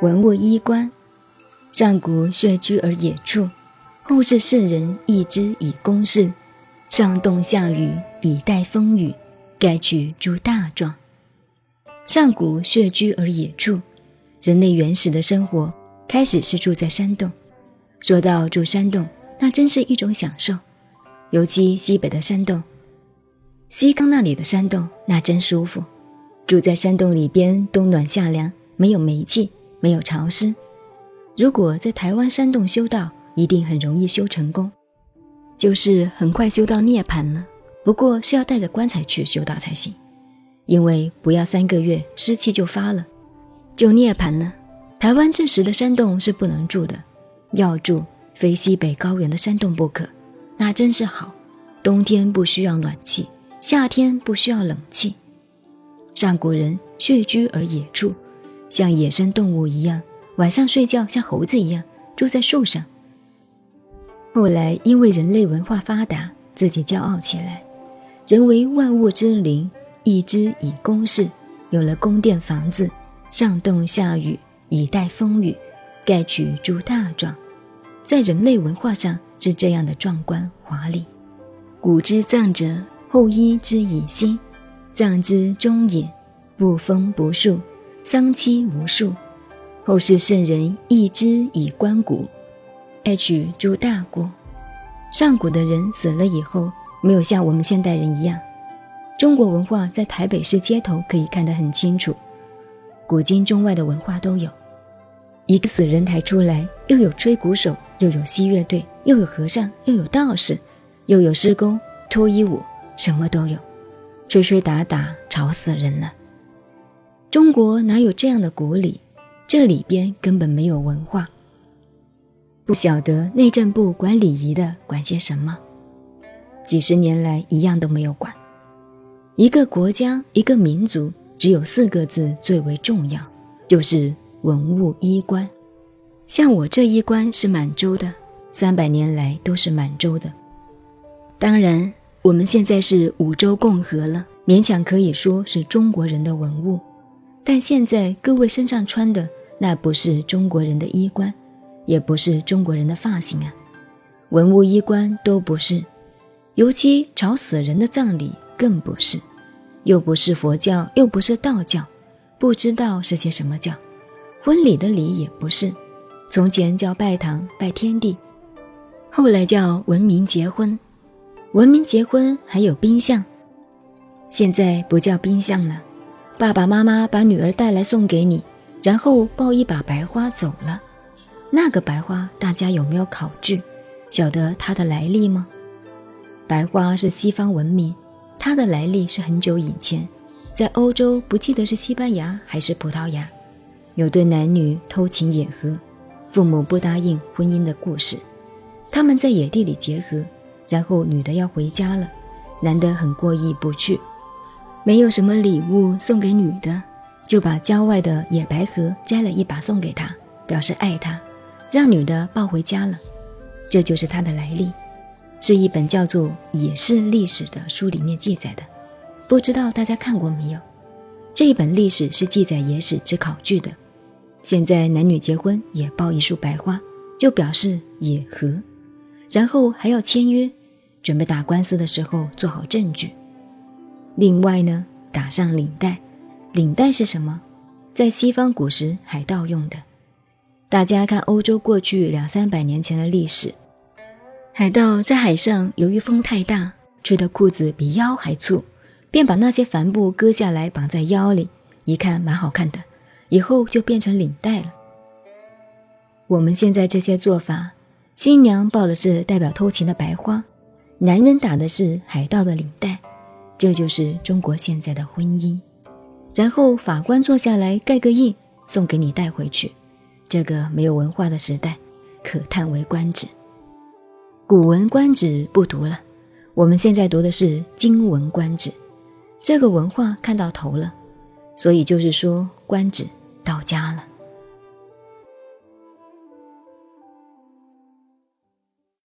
文物衣冠，上古穴居而野处，后世圣人易之以公事。上冻下雨，以待风雨，盖取诸大状。上古穴居而野处，人类原始的生活开始是住在山洞。说到住山洞，那真是一种享受，尤其西北的山洞，西康那里的山洞，那真舒服。住在山洞里边，冬暖夏凉，没有煤气。没有潮湿，如果在台湾山洞修道，一定很容易修成功，就是很快修到涅槃了。不过是要带着棺材去修道才行，因为不要三个月湿气就发了，就涅槃了。台湾这时的山洞是不能住的，要住非西北高原的山洞不可，那真是好，冬天不需要暖气，夏天不需要冷气。上古人穴居而野住。像野生动物一样，晚上睡觉像猴子一样住在树上。后来因为人类文化发达，自己骄傲起来，人为万物之灵，一之以宫室，有了宫殿房子，上冻下雨，以待风雨，盖取诸大状。在人类文化上是这样的壮观华丽。古之葬者，后衣之以薪，葬之终也，不封不树。丧期无数，后世圣人亦之以观古，开取诸大过。上古的人死了以后，没有像我们现代人一样。中国文化在台北市街头可以看得很清楚，古今中外的文化都有。一个死人抬出来，又有吹鼓手，又有西乐队，又有和尚，又有道士，又有施工脱衣舞，什么都有，吹吹打打，吵死人了。中国哪有这样的国礼？这里边根本没有文化，不晓得内政部管礼仪的管些什么，几十年来一样都没有管。一个国家、一个民族，只有四个字最为重要，就是文物衣冠。像我这一冠是满洲的，三百年来都是满洲的。当然，我们现在是五洲共和了，勉强可以说是中国人的文物。但现在各位身上穿的那不是中国人的衣冠，也不是中国人的发型啊，文物衣冠都不是，尤其吵死人的葬礼更不是，又不是佛教，又不是道教，不知道是些什么教，婚礼的礼也不是，从前叫拜堂拜天地，后来叫文明结婚，文明结婚还有冰相，现在不叫冰相了。爸爸妈妈把女儿带来送给你，然后抱一把白花走了。那个白花，大家有没有考据？晓得它的来历吗？白花是西方文明，它的来历是很久以前，在欧洲，不记得是西班牙还是葡萄牙，有对男女偷情野合，父母不答应婚姻的故事。他们在野地里结合，然后女的要回家了，男的很过意不去。没有什么礼物送给女的，就把郊外的野白合摘了一把送给她，表示爱她，让女的抱回家了。这就是它的来历，是一本叫做《野史历史》的书里面记载的，不知道大家看过没有？这一本历史是记载野史之考据的。现在男女结婚也抱一束白花，就表示野合，然后还要签约，准备打官司的时候做好证据。另外呢，打上领带，领带是什么？在西方古时海盗用的。大家看欧洲过去两三百年前的历史，海盗在海上由于风太大，吹的裤子比腰还粗，便把那些帆布割下来绑在腰里，一看蛮好看的，以后就变成领带了。我们现在这些做法，新娘抱的是代表偷情的白花，男人打的是海盗的领带。这就是中国现在的婚姻，然后法官坐下来盖个印，送给你带回去。这个没有文化的时代，可叹为观止。古文观止不读了，我们现在读的是今文观止。这个文化看到头了，所以就是说观止到家了。